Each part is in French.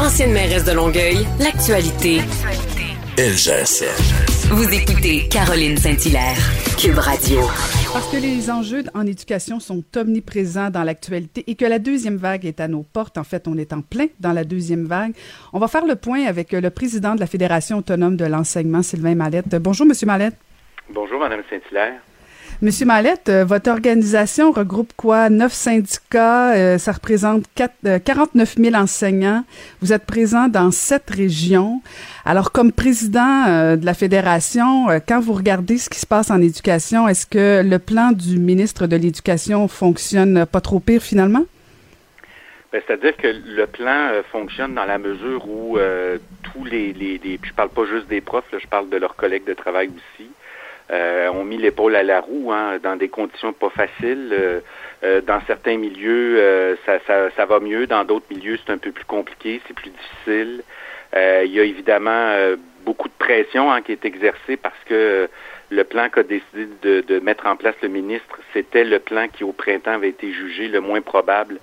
Ancienne mairesse de Longueuil, l'actualité. LGSN. Vous écoutez Caroline Saint-Hilaire, Cube Radio. Parce que les enjeux en éducation sont omniprésents dans l'actualité et que la deuxième vague est à nos portes, en fait, on est en plein dans la deuxième vague. On va faire le point avec le président de la Fédération autonome de l'enseignement, Sylvain Mallette. Bonjour, Monsieur Mallette. Bonjour, Madame Saint-Hilaire. Monsieur Mallette, euh, votre organisation regroupe quoi? Neuf syndicats, euh, ça représente 4, 49 000 enseignants. Vous êtes présent dans sept régions. Alors, comme président euh, de la fédération, quand vous regardez ce qui se passe en éducation, est-ce que le plan du ministre de l'Éducation fonctionne pas trop pire finalement? Ben, c'est-à-dire que le plan fonctionne dans la mesure où tous les, les, les, je parle pas juste des profs, je parle de leurs collègues de travail aussi, euh, ont mis l'épaule à la roue hein, dans des conditions pas faciles. Euh, euh, dans certains milieux, ça, ça, ça, va mieux. Dans d'autres milieux, c'est un peu plus compliqué, c'est plus difficile. il y a évidemment beaucoup de pression hein, qui est exercée parce que le plan qu'a décidé de, de, mettre en place le ministre, c'était le plan qui, au printemps, avait été jugé le moins probable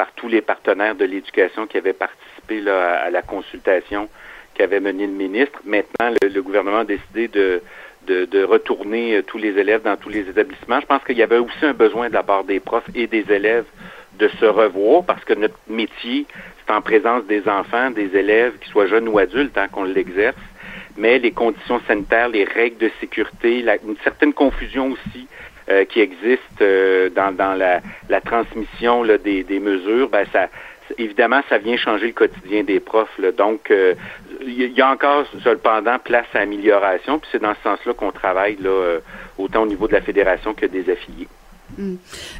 par tous les partenaires de l'éducation qui avaient participé là, à, la consultation qu'avait menée le ministre. Maintenant, le gouvernement a décidé de de, retourner euh, tous les élèves dans tous les établissements. Je pense qu'il y avait aussi un besoin de la part des profs et des élèves de se revoir parce que notre métier, c'est en présence des enfants, des élèves, qu'ils soient jeunes ou adultes, hein, qu'on l'exerce. Mais les conditions sanitaires, les règles de sécurité, une certaine confusion aussi euh, qui existe euh, dans, la, transmission des, mesures, ben ça, évidemment, ça vient changer le quotidien des profs. Donc, il y a encore cependant place à amélioration, puis c'est dans ce sens-là qu'on travaille là, euh, autant au niveau de la fédération que des affiliés. Mm.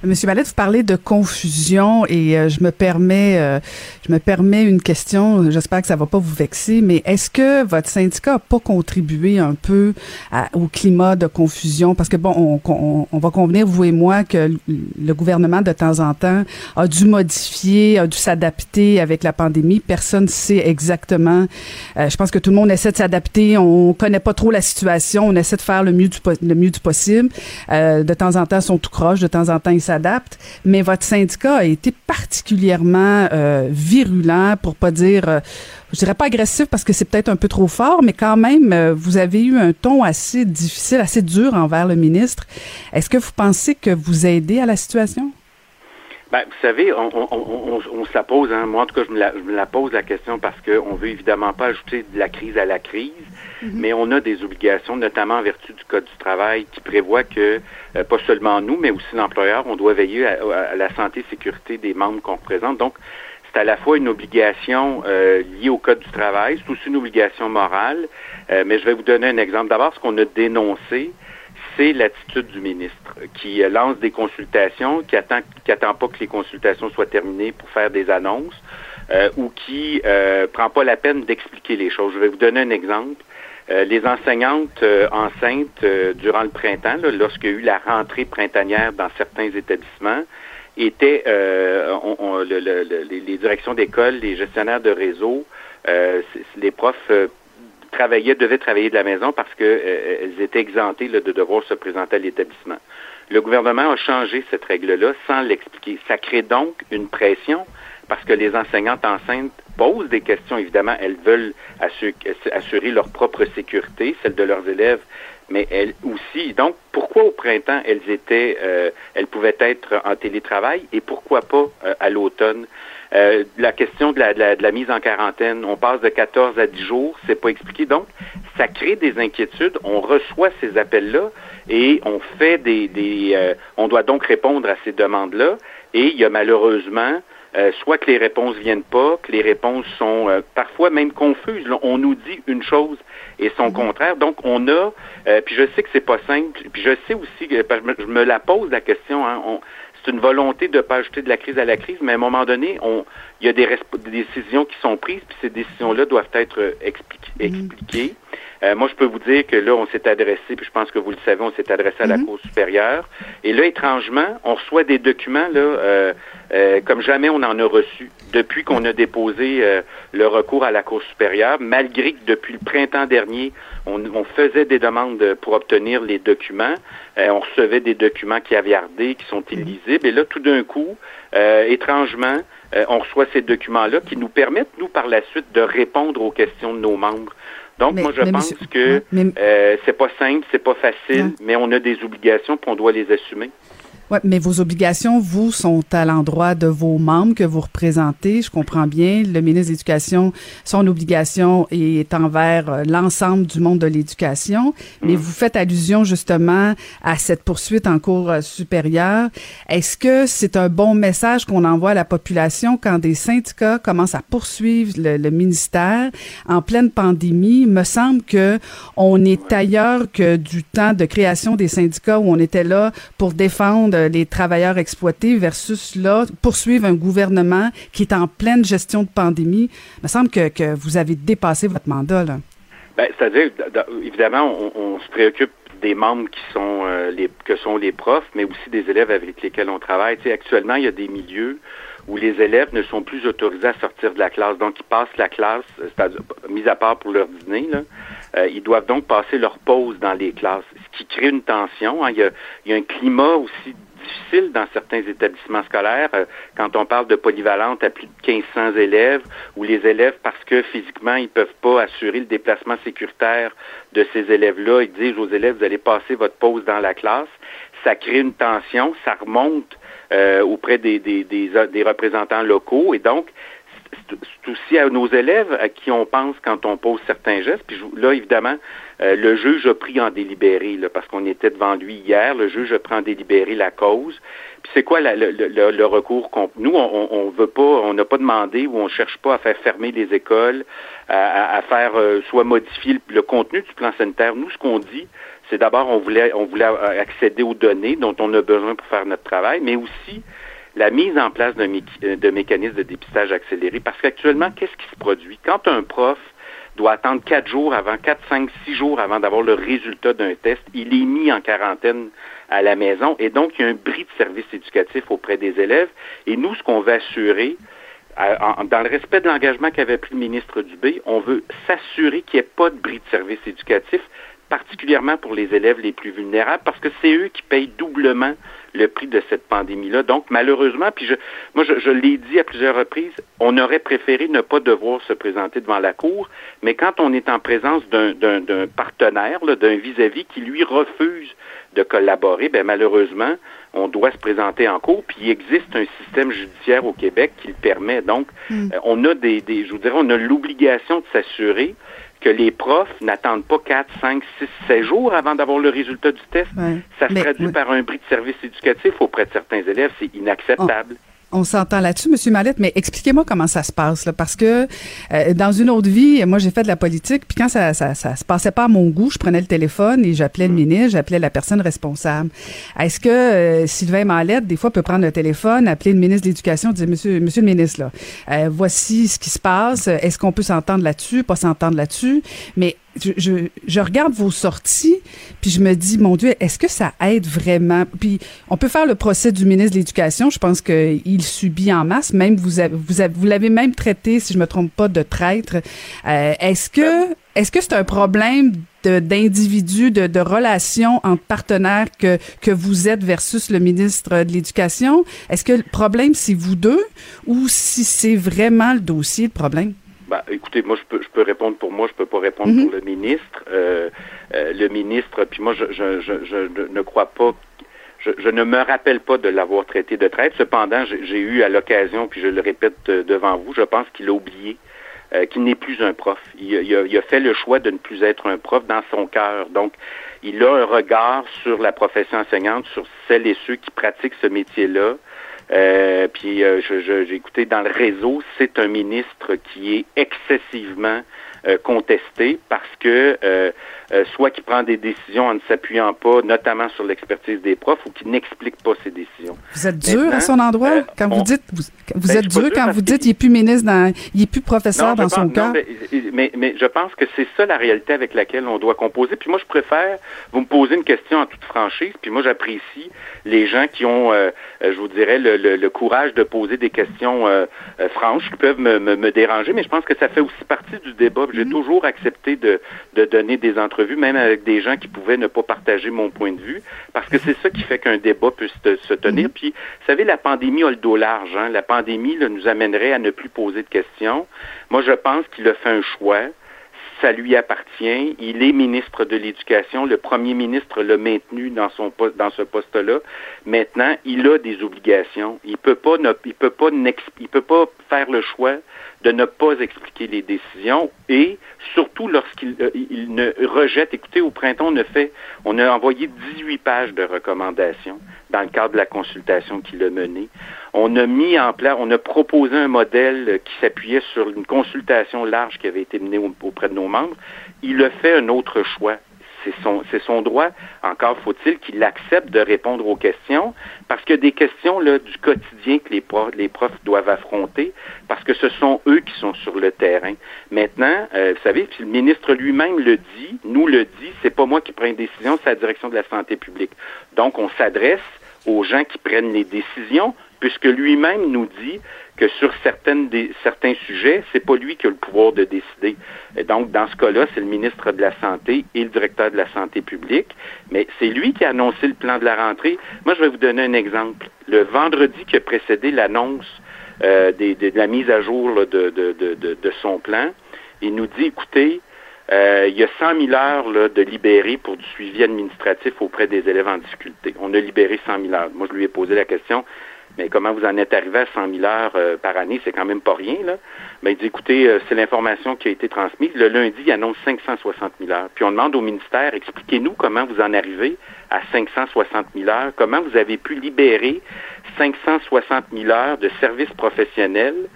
Monsieur Mallette, vous parlez de confusion et euh, je me permets, euh, je me permets une question. J'espère que ça va pas vous vexer, mais est-ce que votre syndicat a pas contribué un peu au climat de confusion? Parce que bon, on, on, va convenir vous et moi que le gouvernement de temps en temps a dû modifier, a dû s'adapter avec la pandémie. Personne sait exactement. Euh, je pense que tout le monde essaie de s'adapter. On connaît pas trop la situation. On essaie de faire le mieux du le mieux du possible. de temps en temps, ils sont tout croches de temps en temps, ils s'adaptent. Mais votre syndicat a été particulièrement euh, virulent, pour pas dire, euh, je dirais pas agressif parce que c'est peut-être un peu trop fort, mais quand même, euh, vous avez eu un ton assez difficile, assez dur envers le ministre. Est-ce que vous pensez que vous aidez à la situation? Ben, vous savez, on, on, on, on se la pose, hein. moi en tout cas je me, la, je me la pose la question parce qu'on veut évidemment pas ajouter de la crise à la crise, mhm. mais on a des obligations, notamment en vertu du Code du travail, qui prévoit que, euh, pas seulement nous, mais aussi l'employeur, on doit veiller à, la santé et sécurité des membres qu'on représente. Donc, c'est à la fois une obligation euh, liée au Code du travail, c'est aussi une obligation morale, euh, mais je vais vous donner un exemple. D'abord, ce qu'on a dénoncé, l'attitude du ministre qui euh, lance des consultations, qui attend, qui attend pas que les consultations soient terminées pour faire des annonces euh, ou qui euh, prend pas la peine d'expliquer les choses. Je vais vous donner un exemple. Euh, les enseignantes enceintes durant le printemps, lorsqu'il y a eu la rentrée printanière dans certains établissements, étaient les directions d'école, les gestionnaires de réseau, les profs travaillaient, devaient travailler de la maison parce qu'elles euh, étaient exemptées de devoir se présenter à l'établissement. Le gouvernement a changé cette règle-là sans l'expliquer. Ça crée donc une pression parce que les enseignantes enceintes posent des questions, évidemment, elles veulent assurer leur propre sécurité, celle de leurs élèves, mais elles aussi. Donc, pourquoi au printemps elles étaient, euh, elles pouvaient être en télétravail et pourquoi pas euh, à l'automne? Euh, la question de la, de, la, mise en quarantaine, on passe de 14 à 10 jours, c'est pas expliqué. Donc, ça crée des inquiétudes. On reçoit ces appels-là et on fait des, des euh, on doit donc répondre à ces demandes-là. Et il y a malheureusement euh, soit que les réponses viennent pas, que les réponses sont parfois même confuses. on nous dit une chose et son mm-hmm. contraire. Donc on a, puis je sais que c'est pas simple, puis je sais aussi que je me, la pose la question. Hein, on, c'est une volonté de ne pas ajouter de la crise à la crise, mais à un moment donné, on, il y a des, décisions qui sont prises, puis ces décisions-là doivent être euh, mm-hmm. expliquées. Euh, moi, je peux vous dire que là, on s'est adressé, puis je pense que vous le savez, on s'est adressé à la mm-hmm. Cour supérieure. Et là, étrangement, on reçoit des documents là, euh, euh, comme jamais on en a reçu depuis qu'on a déposé le recours à la Cour supérieure, malgré que depuis le printemps dernier, on, on faisait des demandes pour obtenir les documents. on recevait des documents qui caviardés, qui sont mm-hmm. illisibles. Et là, tout d'un coup, étrangement, on reçoit ces documents-là qui nous permettent, nous, par la suite, de répondre aux questions de nos membres. Donc, moi, je pense que c'est pas simple, c'est pas facile, mais on a des obligations, puis on doit les assumer. Oui, mais vos obligations, vous, sont à l'endroit de vos membres que vous représentez. Je comprends bien. Le ministre de l'Éducation, son obligation est envers euh, l'ensemble du monde de l'éducation. Mais mm. vous faites allusion justement à cette poursuite en cours euh, supérieur. Est-ce que c'est un bon message qu'on envoie à la population quand des syndicats commencent à poursuivre le, le ministère? En pleine pandémie? Il me semble que on est ailleurs que du temps de création des syndicats où on était là pour défendre les travailleurs exploités versus là, poursuivre un gouvernement qui est en pleine gestion de pandémie. Il me semble que, que vous avez dépassé votre mandat. Là. Ben, c'est-à-dire, évidemment, on, se préoccupe des membres qui sont euh, les que sont les profs, mais aussi des élèves avec lesquels on travaille. Tu actuellement, il y a des milieux où les élèves ne sont plus autorisés à sortir de la classe. Donc, ils passent la classe, c'est-à-dire, mis à part pour leur dîner, euh, ils doivent donc passer leur pause dans les classes, ce qui crée une tension. Hein. Il, y a, il, y a, un climat aussi difficile dans certains établissements scolaires euh, quand on parle de polyvalente à plus de 1500 élèves où les élèves, parce que physiquement, ils peuvent pas assurer le déplacement sécuritaire de ces élèves-là, ils disent aux élèves, vous allez passer votre pause dans la classe. Ça crée une tension, ça remonte euh, auprès des, des, des, des représentants locaux et donc c'est aussi à nos élèves à qui on pense quand on pose certains gestes. Puis là, évidemment, euh, le juge a pris en délibéré, là, parce qu'on était devant lui hier, le juge a pris en délibéré la cause. Puis c'est quoi le, recours qu'on... Nous, on, on veut pas, on n'a pas demandé ou on cherche pas à faire fermer les écoles, à, faire euh, soit modifier le, contenu du plan sanitaire. Nous, ce qu'on dit, c'est d'abord on voulait, on voulait accéder aux données dont on a besoin pour faire notre travail, mais aussi la mise en place euh, de mécanismes de dépistage accéléré. Parce qu'actuellement, qu'est-ce qui se produit? Quand un prof doit attendre quatre jours avant, quatre, cinq, six jours avant d'avoir le résultat d'un test, il est mis en quarantaine à la maison et donc il y a un bris de service éducatif auprès des élèves. Et nous, ce qu'on veut assurer, dans le respect de l'engagement qu'avait pris le ministre Dubé, on veut s'assurer qu'il n'y ait pas de bris de service éducatif, particulièrement pour les élèves les plus vulnérables, parce que c'est eux qui payent doublement le prix de cette pandémie-là. Donc, malheureusement, puis je, moi, je, l'ai dit à plusieurs reprises, on aurait préféré ne pas devoir se présenter devant la Cour, mais quand on est en présence d'un partenaire, d'un vis-à-vis qui, lui, refuse de collaborer, ben malheureusement, on doit se présenter en cours. Puis il existe un système judiciaire au Québec qui le permet. Donc, hmm. euh, on a des, des, je vous dirais, on a l'obligation de s'assurer que les profs n'attendent pas 4, 5, 6, 7 jours avant d'avoir le résultat du test. Ça se traduit par un bris de service éducatif auprès de certains élèves. C'est inacceptable. On s'entend là-dessus, Monsieur Mallette, mais expliquez-moi comment ça se passe, là, parce que euh, dans une autre vie, moi j'ai fait de la politique, puis quand ça, ça, ça se passait pas à mon goût, je prenais le téléphone et j'appelais le mm. ministre, j'appelais la personne responsable. Est-ce que euh, Sylvain Mallette, des fois, peut prendre le téléphone, appeler le ministre de l'Éducation, dire Monsieur, Monsieur le ministre, là, euh, voici ce qui se passe, est-ce qu'on peut s'entendre là-dessus, pas s'entendre là-dessus, mais je, je, regarde vos sorties, puis je me dis, mon Dieu, est-ce que ça aide vraiment? Puis on peut faire le procès du ministre de l'Éducation. Je pense qu'il subit en masse. Même vous avez, vous, avez, vous l'avez même traité, si je me trompe pas, de traître. Euh, est-ce que est-ce que c'est un problème d'individus, de, de, relations entre partenaires que, que vous êtes versus le ministre de l'Éducation? Est-ce que le problème, c'est vous deux? Ou si c'est vraiment le dossier, le problème? Ben, écoutez, moi, je peux, je peux répondre pour moi, je peux pas répondre pour mhm. le ministre. Euh, euh, le ministre, puis moi, je, je, je, je ne crois pas je, je, ne me rappelle pas de l'avoir traité de traite. Cependant, j'ai eu à l'occasion, puis je le répète euh, devant vous, je pense qu'il a oublié euh, qu'il n'est plus un prof. Il, il, a, il, a, fait le choix de ne plus être un prof dans son cœur. Donc, il a un regard sur la profession enseignante, sur celles et ceux qui pratiquent ce métier-là. Euh, puis euh, j'ai écouté dans le réseau, c'est un ministre qui est excessivement euh, contesté parce que euh, euh, soit qui prend des décisions en ne s'appuyant pas, notamment sur l'expertise des profs, ou qui n'explique pas ses décisions. Vous êtes dur à son endroit? quand vous dites vous, vous ben, êtes dur quand vous dites il est plus ministre dans, il est plus professeur dans son cas. Mais, mais, je pense que c'est ça la réalité avec laquelle on doit composer. Puis moi je préfère vous me poser une question en toute franchise. Puis moi j'apprécie les gens qui ont, je vous dirais, le, le, courage de poser des questions franches qui peuvent me, me, me déranger. Mais je pense que ça fait aussi partie du débat j'ai mhm. toujours accepté de, de donner des entrevues entrevues, même avec des gens qui pouvaient ne pas partager mon point de vue, parce que c'est ça qui fait qu'un débat puisse se tenir. Mm-hmm. Puis, vous savez, la pandémie a le dos large. Hein? La pandémie là, nous amènerait à ne plus poser de questions. Moi, je pense qu'il a fait un choix ça lui appartient. Il est ministre de l'Éducation. Le premier ministre l'a maintenu dans son poste, dans ce poste-là. Maintenant, il a des obligations. Il peut pas, il peut pas, il peut pas faire le choix de ne pas expliquer les décisions et surtout lorsqu'il euh, ne rejette. Écoutez, au printemps, on a fait, on a envoyé 18 pages de recommandations dans le cadre de la consultation qu'il a menée. On a mis en place, on a proposé un modèle qui s'appuyait sur une consultation large qui avait été menée auprès de nos membres. Il a fait un autre choix c'est son, son droit. Encore faut-il qu'il accepte de répondre aux questions, parce que des questions là, du quotidien que les profs, les profs doivent affronter, parce que ce sont eux qui sont sur le terrain. Maintenant, euh, vous savez, si le ministre lui-même le dit, nous le dit, c'est pas moi qui prends une décision, c'est la direction de la santé publique. Donc, on s'adresse aux gens qui prennent les décisions, puisque lui-même nous dit que sur certains sujets, c'est pas lui qui a le pouvoir de décider. Donc, dans ce cas-là, c'est le ministre de la Santé et le directeur de la Santé publique, mais c'est lui qui a annoncé le plan de la rentrée. Moi, je vais vous donner un exemple. Le vendredi qui a précédé l'annonce euh, de la mise à jour de, son plan, il nous dit, écoutez, euh, il y a 100 000 heures de libérées pour du suivi administratif auprès des élèves en difficulté. On a libéré 100 000 heures. Moi, je lui ai posé la question, mais comment vous en êtes arrivé à 100 000 heures euh, par année, c'est quand même pas rien, là. Mais il dit, écoutez, euh, c'est l'information qui a été transmise. Le lundi, il annonce 560 000 heures. Puis on demande au ministère, expliquez-nous comment vous en arrivez à 560 000 heures, comment vous avez pu libérer 560 000 heures de services professionnels?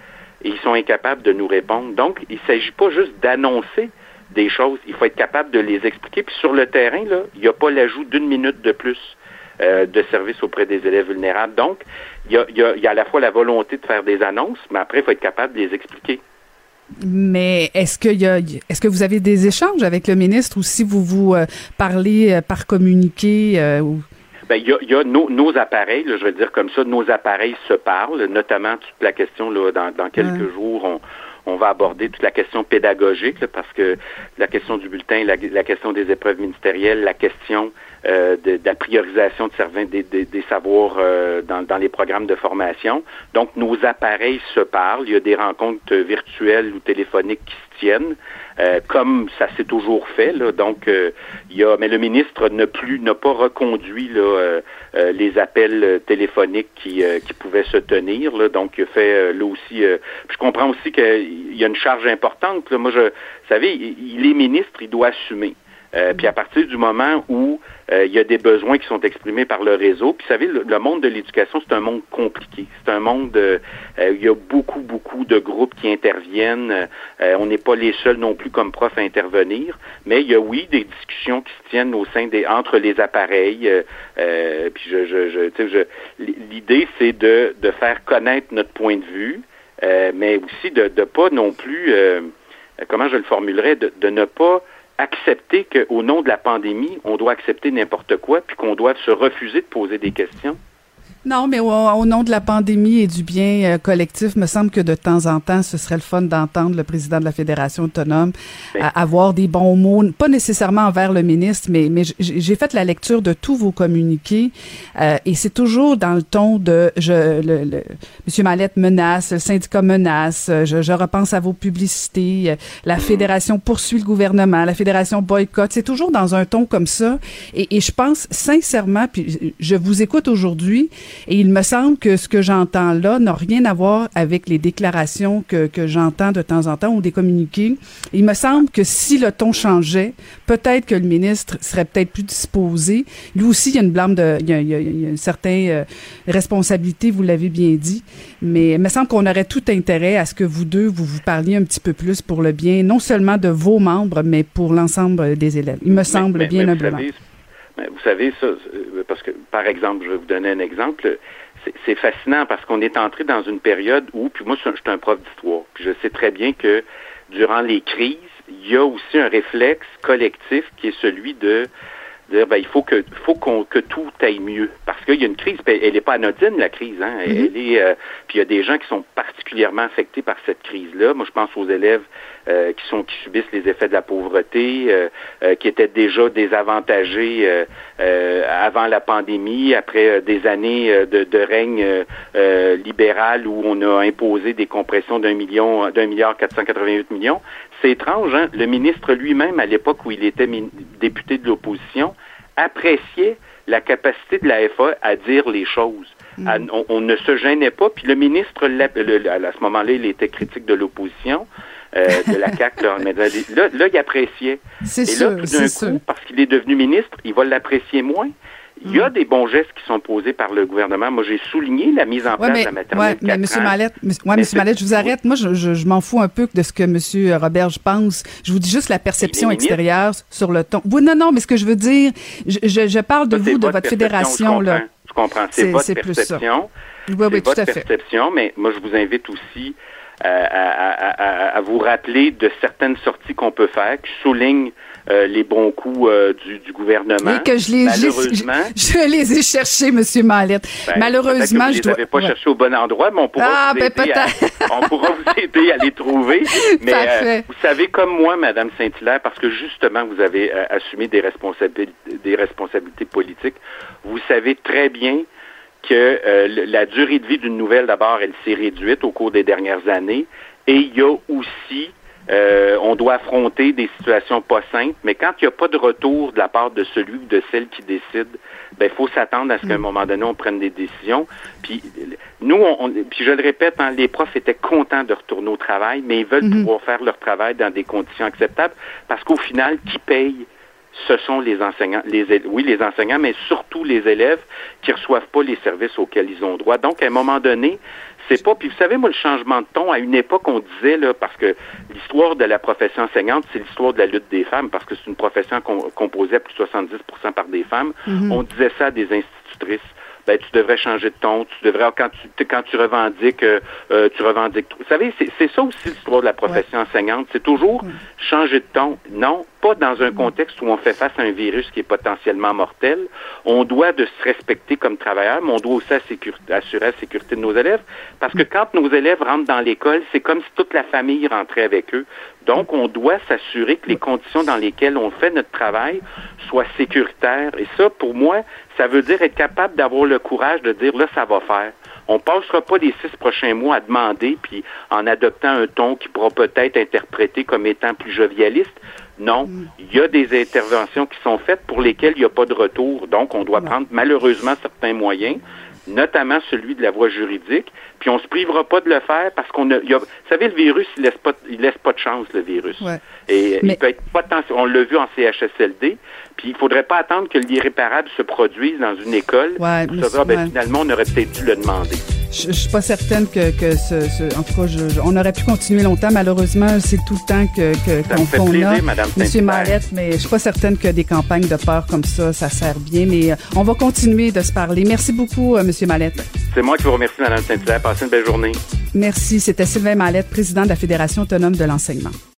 Et ils sont incapables de nous répondre. Donc, il ne s'agit pas juste d'annoncer des choses, il faut être capable de les expliquer. Puis sur le terrain, là, il n'y a pas l'ajout d'une minute de plus. Euh, de services auprès des élèves vulnérables. Donc, il y a, y, y a, à la fois la volonté de faire des annonces, mais après, il faut être capable de les expliquer. Mais est-ce que y a, est-ce que vous avez des échanges avec le ministre ou si vous vous euh, parlez euh, par communiqué ou? Ben, il y a, y a nos, nos, appareils, là, je vais dire comme ça, nos appareils se parlent, notamment toute la question là, dans, dans quelques jours, on, on va aborder toute la question pédagogique, parce que la question du bulletin, la, question des épreuves ministérielles, la question euh, de, la priorisation de des, des, des savoirs euh, dans, dans, les programmes de formation. Donc, nos appareils se parlent. Il y a des rencontres virtuelles ou téléphoniques qui Euh, comme ça s'est toujours fait. Là. Donc, euh, il y a, mais le ministre n'a plus, n'a pas reconduit là, euh, les appels téléphoniques qui, qui pouvaient se tenir. Là. Donc, il a fait là aussi. je comprends aussi qu'il y a une charge importante. Là. Moi, je, vous savez, il est ministre, il doit assumer. Euh, puis à partir du moment où euh, il y a des besoins qui sont exprimés par le réseau, puis vous savez, le, monde de l'éducation, c'est un monde compliqué. C'est un monde, euh, il y a beaucoup, beaucoup de groupes qui interviennent. on n'est pas les seuls non plus comme profs à intervenir, mais il y a, oui, des discussions qui se tiennent au sein des, entre les appareils. puis je, je, je, je l'idée, c'est de, de faire connaître notre point de vue, mais aussi de ne pas non plus, comment je le formulerais, de ne pas accepter qu'au nom de la pandémie, on doit accepter n'importe quoi, puis qu'on doit se refuser de poser des questions. Non, mais au, nom de la pandémie et du bien euh, collectif, me semble que de temps en temps, ce serait le fun d'entendre le président de la Fédération autonome ben. avoir des bons mots, pas nécessairement envers le ministre, mais, mais j'ai fait la lecture de tous vos communiqués euh, et c'est toujours dans le ton de je, le, le, Monsieur Mallette menace, le syndicat menace, je, je repense à vos publicités, euh, la Fédération poursuit le gouvernement, la Fédération boycotte, c'est toujours dans un ton comme ça et, et je pense sincèrement, puis je vous écoute aujourd'hui et il me semble que ce que j'entends là n'a rien à voir avec les déclarations que, que j'entends de temps en temps ou des communiqués. Il me semble que si le ton changeait, peut-être que le ministre serait peut-être plus disposé. Lui aussi, il y a une blâme de, il y a, il y a, une certaine euh, responsabilité, vous l'avez bien dit. Mais il me semble qu'on aurait tout intérêt à ce que vous deux, vous vous parliez un petit peu plus pour le bien, non seulement de vos membres, mais pour l'ensemble des élèves. Il me semble bien humblement. Vous savez, ça, euh, parce que, par exemple, je vais vous donner un exemple. C'est fascinant parce qu'on est entré dans une période où, puis moi, je suis un prof d'histoire, puis je sais très bien que durant les crises, il y a aussi un réflexe collectif qui est celui de dire ben, il faut que faut qu'on que tout aille mieux parce qu'il y a une crise elle n'est pas anodine la crise hein elle Mm-hmm. est euh, puis il y a des gens qui sont particulièrement affectés par cette crise là moi je pense aux élèves euh, qui sont qui subissent les effets de la pauvreté euh, euh, qui étaient déjà désavantagés euh, euh, avant la pandémie après euh, des années de, de règne libéral où on a imposé des compressions d'un million d'un milliard 488 millions c'est étrange hein? Le ministre lui-même à l'époque où il était député de l'opposition appréciait la capacité de la FA à dire les choses. À- on, on ne se gênait pas. Puis le ministre, l'a- le- le- à ce moment-là, il était critique de l'opposition, euh, de la CAQ. Là, mais là, là, il appréciait. C'est Et sûr, là, tout d'un sûr. coup, parce qu'il est devenu ministre, il va l'apprécier moins. Il y a des bons gestes qui sont posés par le gouvernement. Moi, j'ai souligné la mise en Ouais, place mais, de la ouais, mais ans. Mallette, ouais, Monsieur Mallette, je vous arrête. Moi, je, je, je m'en fous un peu de ce que Monsieur Roberge pense. Je vous dis juste la perception extérieure sur le ton. Oui, non, non, mais ce que je veux dire, je, je, je parle de Ça, vous, de votre perception, fédération, je là. comprends. Je comprends. C'est- votre c'est plus ça. perception. Oui, oui, c'est tout votre à fait. perception, mais moi, je vous invite aussi à, à- à- à vous rappeler de certaines sorties qu'on peut faire qui soulignent euh, les bons coups euh, du, du gouvernement. Et que je les, Malheureusement, je, je les ai cherchés, Monsieur Mallette. ben, Malheureusement, je dois. les pas ouais. cherchés au bon endroit, mais on pourra, Ah, vous, ben, aider à, on pourra vous aider à les trouver. Mais euh, vous savez, comme moi, Madame Saint-Hilaire, parce que justement, vous avez euh, assumé des responsabilités, des responsabilités politiques, vous savez très bien que euh, la durée de vie d'une nouvelle, d'abord, elle s'est réduite au cours des dernières années. Et il y a aussi, euh, on doit affronter des situations pas simples, mais quand il n'y a pas de retour de la part de celui ou de celle qui décide, ben il faut s'attendre à ce qu'à un moment donné, on prenne des décisions. Puis nous, on, on- puis je le répète, hein, les profs étaient contents de retourner au travail, mais ils veulent pouvoir faire leur travail dans des conditions acceptables, parce qu'au final, qui paye ce sont les enseignants, les, oui, les enseignants, mais surtout les élèves qui reçoivent pas les services auxquels ils ont droit. Donc, à un moment donné, c'est pas. Puis vous savez, moi, le changement de ton, à une époque, on disait là, parce que l'histoire de la profession enseignante, c'est l'histoire de la lutte des femmes, parce que c'est une profession com- composée à plus de 70% par des femmes. On disait ça à des institutrices. Ben, tu devrais changer de ton, tu devrais quand tu quand tu revendiques, euh, euh, tu revendiques. Vous savez, c'est c'est ça aussi l'histoire de la profession enseignante. C'est toujours changer de ton. Non, pas dans un contexte où on fait face à un virus qui est potentiellement mortel. On doit de se respecter comme travailleurs, mais on doit aussi assurer la sécurité de nos élèves. Parce que quand nos élèves rentrent dans l'école, c'est comme si toute la famille rentrait avec eux. Donc, on doit s'assurer que les conditions dans lesquelles on fait notre travail soient sécuritaires. Et ça, pour moi, ça veut dire être capable d'avoir le courage de dire là, ça va faire. On passera pas les six prochains mois à demander, puis en adoptant un ton qui pourra peut-être interpréter comme étant plus jovialiste. Non, il y a des interventions qui sont faites pour lesquelles il n'y a pas de retour. Donc, on doit prendre malheureusement certains moyens, notamment celui de la voie juridique, puis on se privera pas de le faire parce qu'on a, a- vous savez, le virus, il laisse pas, il laisse pas de chance, le virus. Ouais. Et Mais- il peut être potentiel, on l'a vu en CHSLD, puis il faudrait pas attendre que l'irréparable se produise dans une école Ouais, pour ah, ben, finalement, on aurait peut-être dû le demander. Je, je suis pas certaine que, que ce, ce- en tout cas, je- je- on aurait pu continuer longtemps. Malheureusement, c'est tout le temps que qu'on plaisir, a, Madame Monsieur. Mallette, mais je suis pas certaine que des campagnes de peur comme ça, ça sert bien. Mais euh, on va continuer de se parler. Merci beaucoup, euh, Monsieur Mallette. C'est moi qui vous remercie, Madame Saint-Hilaire. Passez une belle journée. Merci. C'était Sylvain Mallette, président de la Fédération autonome de l'enseignement.